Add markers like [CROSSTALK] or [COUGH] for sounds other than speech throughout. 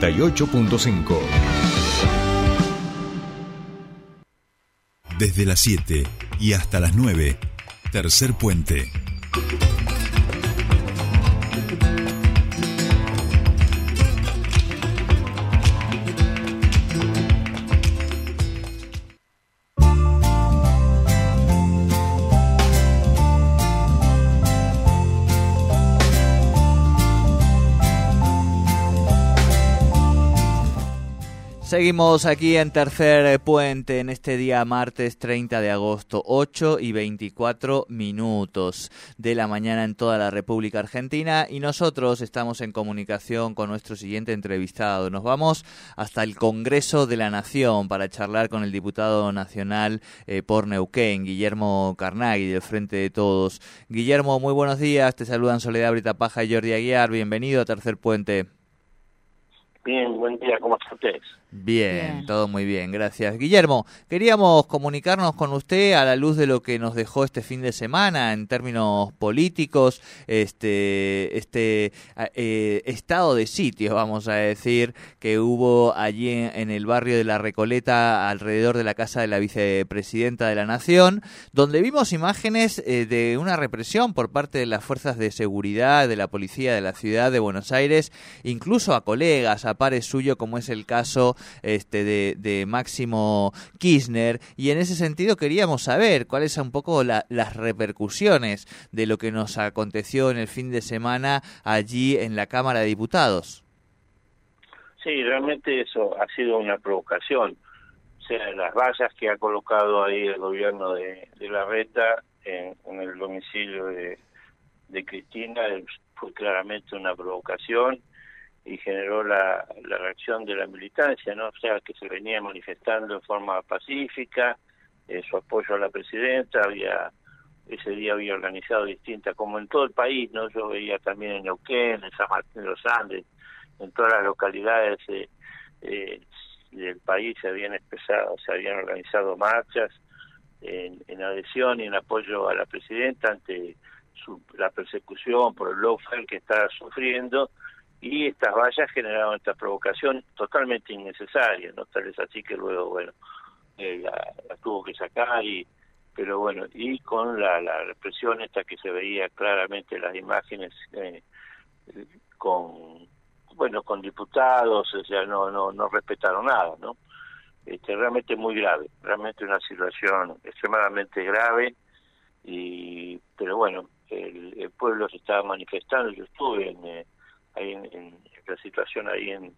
98.5. Desde las 7 y hasta las 9, tercer puente. Seguimos aquí en Tercer Puente en este día martes 30 de agosto, 8 y 24 minutos de la mañana en toda la República Argentina y nosotros estamos en comunicación con nuestro siguiente entrevistado. Nos vamos hasta el Congreso de la Nación para charlar con el diputado nacional eh, por Neuquén, Guillermo Carnaghi, del Frente de Todos. Guillermo, muy buenos días. Te saludan Soledad Brita Paja y Jordi Aguiar. Bienvenido a Tercer Puente. Bien, buen día, ¿cómo están ustedes? Bien, todo muy bien, gracias. Guillermo, queríamos comunicarnos con usted a la luz de lo que nos dejó este fin de semana en términos políticos, este, este eh, estado de sitio, vamos a decir, que hubo allí en, el barrio de La Recoleta, alrededor de la casa de la vicepresidenta de la Nación, donde vimos imágenes eh, de una represión por parte de las fuerzas de seguridad, de la policía de la ciudad de Buenos Aires, incluso a colegas, a pares suyos, como es el caso este, de, Máximo Kirchner y en ese sentido queríamos saber cuáles son un poco las repercusiones de lo que nos aconteció en el fin de semana allí en la Cámara de Diputados. Sí, realmente eso ha sido una provocación. O sea, las vallas que ha colocado ahí el gobierno de, la Reta en, el domicilio de, de Cristina fue claramente una provocación y generó la, la reacción de la militancia, ¿no? O sea, que se venía manifestando en forma pacífica, eh, su apoyo a la presidenta, había ese día había organizado distintas, como en todo el país, ¿no? Yo veía también en Neuquén, en San Martín de los Andes, en todas las localidades eh, eh, del país se habían expresado, se habían organizado marchas en, adhesión y en apoyo a la presidenta ante su, la persecución por el lawfare que está sufriendo y estas vallas generaron esta provocación totalmente innecesaria, no tal vez así que luego, bueno, eh, la, tuvo que sacar y pero bueno, y con la, la represión esta que se veía claramente en las imágenes eh, con bueno con diputados o sea no no no respetaron nada no este realmente muy grave realmente una situación extremadamente grave y pero bueno el, el pueblo se estaba manifestando yo estuve en eh, ahí en, la situación ahí en,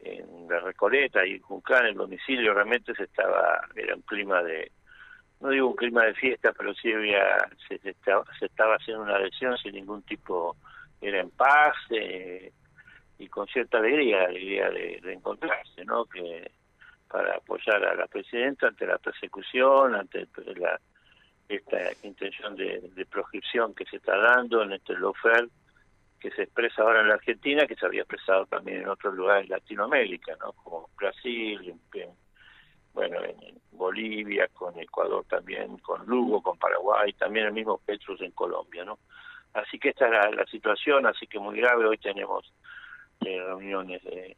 en la Recoleta y en Juncán, el domicilio, realmente se estaba, era un clima de, no digo un clima de fiesta, pero sí había, se, estaba, se estaba haciendo una adhesión sin ningún tipo, era en paz eh, y con cierta alegría, alegría de, encontrarse, ¿no? Que para apoyar a la presidenta ante la persecución, ante la esta intención de, de proscripción que se está dando en este lawfare que se expresa ahora en la Argentina, que se había expresado también en otros lugares de Latinoamérica, ¿no? Como Brasil, en, bueno, en Bolivia, con Ecuador también, con Lugo, con Paraguay, también el mismo Petrus en Colombia, ¿no? Así que esta es la, situación, así que muy grave. Hoy tenemos eh, reuniones de,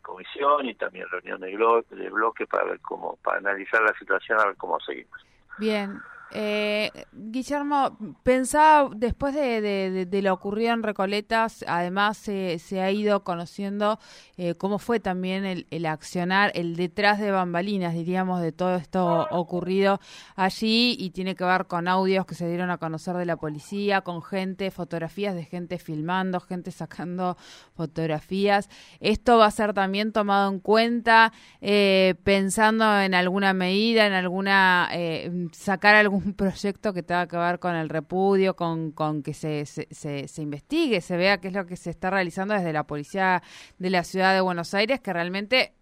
comisión y también reuniones de, de bloque para ver cómo, para analizar la situación, a ver cómo seguimos. Bien, eh, Guillermo, pensaba, después de, lo ocurrido en Recoletas, además se ha ido conociendo eh, cómo fue también el, accionar, el detrás de bambalinas, diríamos, de todo esto ocurrido allí y tiene que ver con audios que se dieron a conocer de la policía, con gente, fotografías de gente filmando, gente sacando fotografías. Esto va a ser también tomado en cuenta, eh, pensando en alguna medida, en alguna, eh, sacar algún un proyecto que tenga que ver con el repudio, con, con que se, se, se, investigue, se vea qué es lo que se está realizando desde la policía de la ciudad de Buenos Aires, que realmente,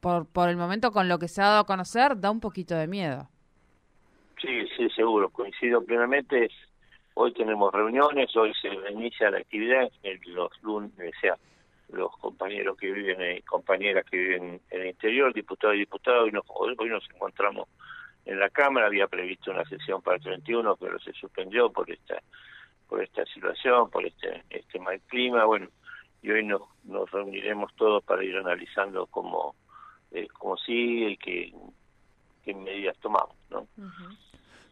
por, por el momento, con lo que se ha dado a conocer, da un poquito de miedo. Sí, sí, seguro, coincido plenamente. Hoy tenemos reuniones, hoy se inicia la actividad, los lunes, o sea, los compañeros que viven, y compañeras que viven en el interior, diputados y diputados, y nos, hoy nos encontramos en la Cámara, había previsto una sesión para el 31, pero se suspendió por esta por esta situación, por este este mal clima, bueno, y hoy nos, nos reuniremos todos para ir analizando cómo, eh, cómo sigue y qué, medidas tomamos, ¿no?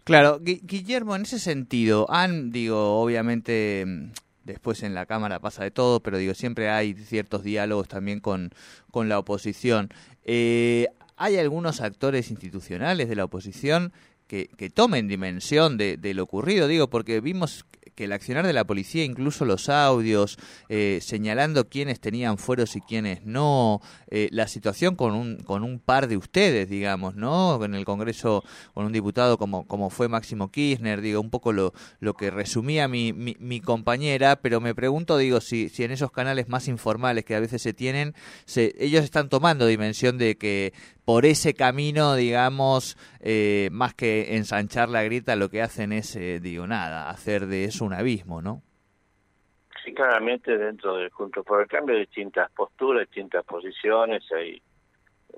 Claro, Guillermo, en ese sentido, han, digo, obviamente mm, después en la Cámara pasa de todo, pero digo, siempre hay ciertos diálogos también con, con la oposición. Eh, ¿Hay algunos actores institucionales de la oposición que, que tomen dimensión de, de, lo ocurrido? Digo, porque vimos que el accionar de la policía, incluso los audios, eh, señalando quiénes tenían fueros y quiénes no, eh, la situación con un, con un par de ustedes, digamos, ¿no? En el Congreso con un diputado como, como fue Máximo Kirchner, digo, un poco lo, lo que resumía mi, mi, mi compañera, pero me pregunto, digo, si, si en esos canales más informales que a veces se tienen, se, ellos están tomando dimensión de que por ese camino, digamos, eh, más que ensanchar la grita, lo que hacen es, eh, digo, nada, hacer de eso un abismo, ¿no? Sí, claramente dentro del Junto por el Cambio hay distintas posturas, distintas posiciones, hay,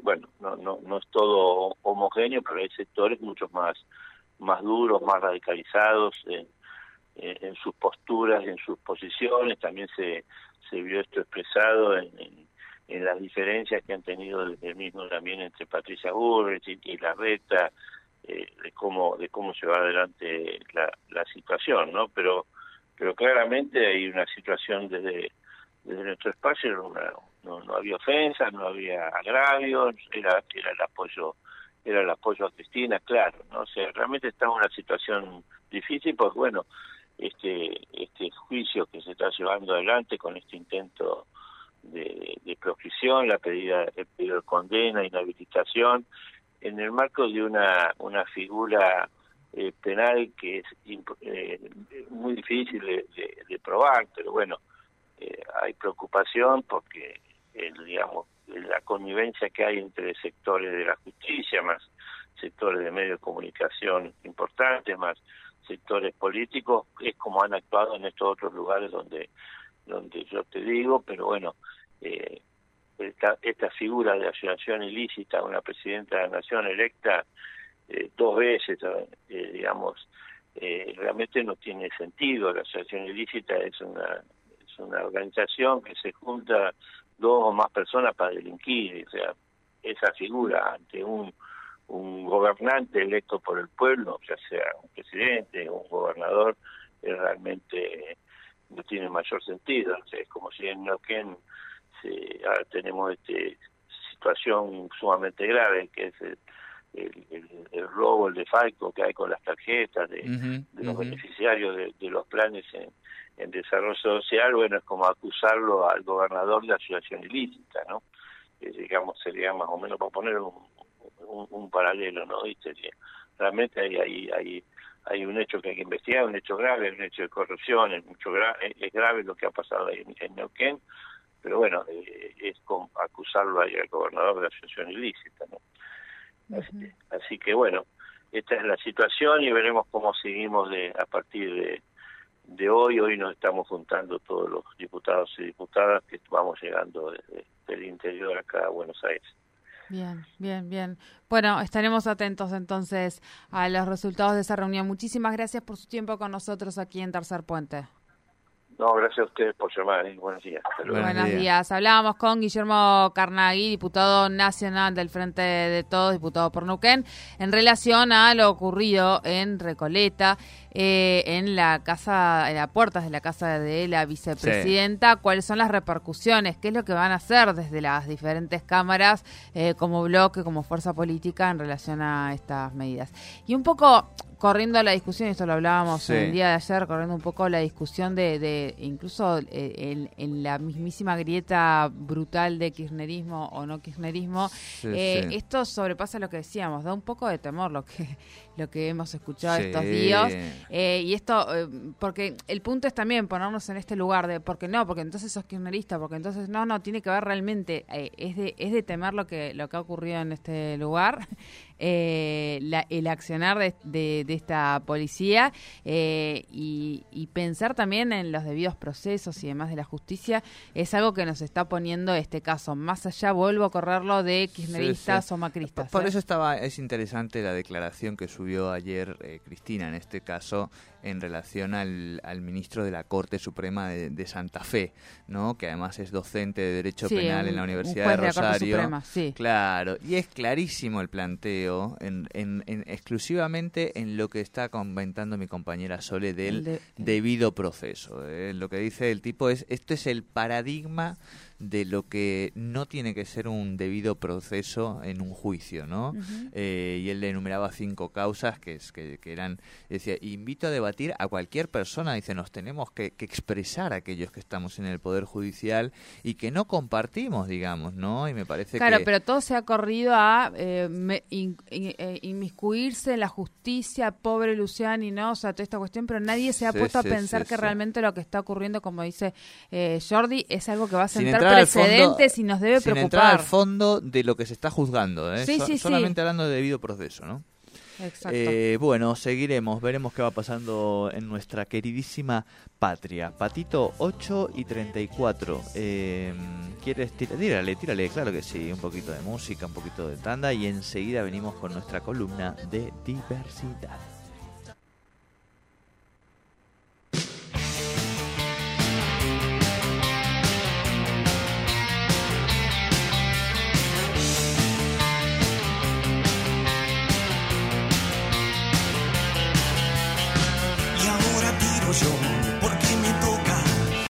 bueno, no, no, no es todo homogéneo, pero hay sectores mucho más, más duros, más radicalizados en, en sus posturas, en sus posiciones, también se, se vio esto expresado en en las diferencias que han tenido desde el mismo también entre Patricia Burrich y, y la Reta, eh, de cómo de cómo se va adelante la, la situación, ¿no? Pero pero claramente hay una situación desde desde nuestro espacio una, no, no había ofensas, no había agravios, era era el apoyo era el apoyo a Cristina, claro, ¿no? O sea, realmente está en una situación difícil, pues bueno, este este juicio que se está llevando adelante con este intento de, de proscripción, la pedida, el pedido de condena, inhabilitación, en el marco de una, una figura eh, penal que es eh, muy difícil de, probar, pero bueno, eh, hay preocupación porque, el, digamos, la connivencia que hay entre sectores de la justicia, más sectores de medios de comunicación importantes, más sectores políticos, es como han actuado en estos otros lugares donde donde yo te digo, pero bueno, eh, esta, figura de asociación ilícita, una presidenta de la nación electa eh, dos veces, eh, digamos, eh, realmente no tiene sentido. La asociación ilícita es una, es una organización que se junta dos o más personas para delinquir, o sea, esa figura ante un un gobernante electo por el pueblo, ya sea un presidente un gobernador, es realmente no tiene mayor sentido. O sea, es como si en Neuquén se, ahora tenemos este situación sumamente grave, que es el, el, el, robo, el defalco que hay con las tarjetas de, uh -huh, de los uh -huh. beneficiarios de, de, los planes en, en, desarrollo social, bueno, es como acusarlo al gobernador de asociación ilícita, ¿no? Eh, digamos, sería más o menos para poner un, un, un paralelo, ¿no? Y sería, realmente hay, hay, hay hay un hecho que hay que investigar, un hecho grave, un hecho de corrupción, es mucho gra es grave lo que ha pasado ahí en, en Neuquén, pero bueno, eh, es como acusarlo ahí al gobernador de asociación ilícita, ¿no? Uh -huh. así, así, que bueno, esta es la situación y veremos cómo seguimos de a partir de, de hoy. Hoy nos estamos juntando todos los diputados y diputadas que vamos llegando desde, del interior acá a Buenos Aires. Bien, bien, bien. Bueno, estaremos atentos entonces a los resultados de esa reunión. Muchísimas gracias por su tiempo con nosotros aquí en Tercer Puente. No, gracias a ustedes por llamar. ¿eh? Buenos días. Buenos días. días. Hablábamos con Guillermo Carnaghi, diputado nacional del Frente de Todos, diputado por Neuquén, en relación a lo ocurrido en Recoleta, eh, en la casa, en las puertas de la casa de la vicepresidenta. Sí. ¿Cuáles son las repercusiones? ¿Qué es lo que van a hacer desde las diferentes cámaras eh, como bloque, como fuerza política en relación a estas medidas? Y un poco corriendo la discusión, esto lo hablábamos sí. el día de ayer, corriendo un poco la discusión de, de incluso eh, en, en, la mismísima grieta brutal de kirchnerismo o no kirchnerismo, sí, eh, sí. esto sobrepasa lo que decíamos, da un poco de temor lo que [LAUGHS] lo que hemos escuchado estos días eh, y esto porque el punto es también ponernos en este lugar de porque no, porque entonces sos kirchnerista, porque entonces no, no tiene que ver realmente es de es de temer lo que lo que ha ocurrido en este lugar. La, el accionar de, de, de esta policía eh, y, y, pensar también en los debidos procesos y demás de la justicia es algo que nos está poniendo este caso. Más allá, vuelvo a correrlo de kirchneristas sí, sí. o macristas. Por, por ¿eh? eso estaba es interesante la declaración que subió ayer eh, Cristina en este caso en relación al, al ministro de la Corte Suprema de, Santa Fe, ¿no? que además es docente de Derecho Penal en la Universidad de Rosario. Claro, y es clarísimo el planteo, en, en, exclusivamente en lo que está comentando mi compañera Sole del debido proceso. ¿eh? Lo que dice el tipo es, esto es el paradigma de lo que no tiene que ser un debido proceso en un juicio, ¿no? Eh, y él le enumeraba cinco causas que, es, que, eran, decía, invito a debatir a cualquier persona, dice, nos tenemos que, expresar aquellos que estamos en el Poder Judicial y que no compartimos, digamos, ¿no? Y me parece claro, pero todo se ha corrido a eh, eh, inmiscuirse en la justicia, pobre Luciani, ¿no? O sea, toda esta cuestión, pero nadie se ha puesto a pensar que realmente lo que está ocurriendo, como dice Jordi, es algo que va a sentar precedentes y nos debe sin preocupar. entrar al fondo de lo que se está juzgando, ¿eh? solamente hablando de debido proceso, ¿no? Exacto. Eh, bueno, seguiremos, veremos qué va pasando en nuestra queridísima patria. Patito 8 y 34. Eh, ¿Quieres tirar? Tírale, tírale, claro que sí. Un poquito de música, un poquito de tanda y enseguida venimos con nuestra columna de diversidad.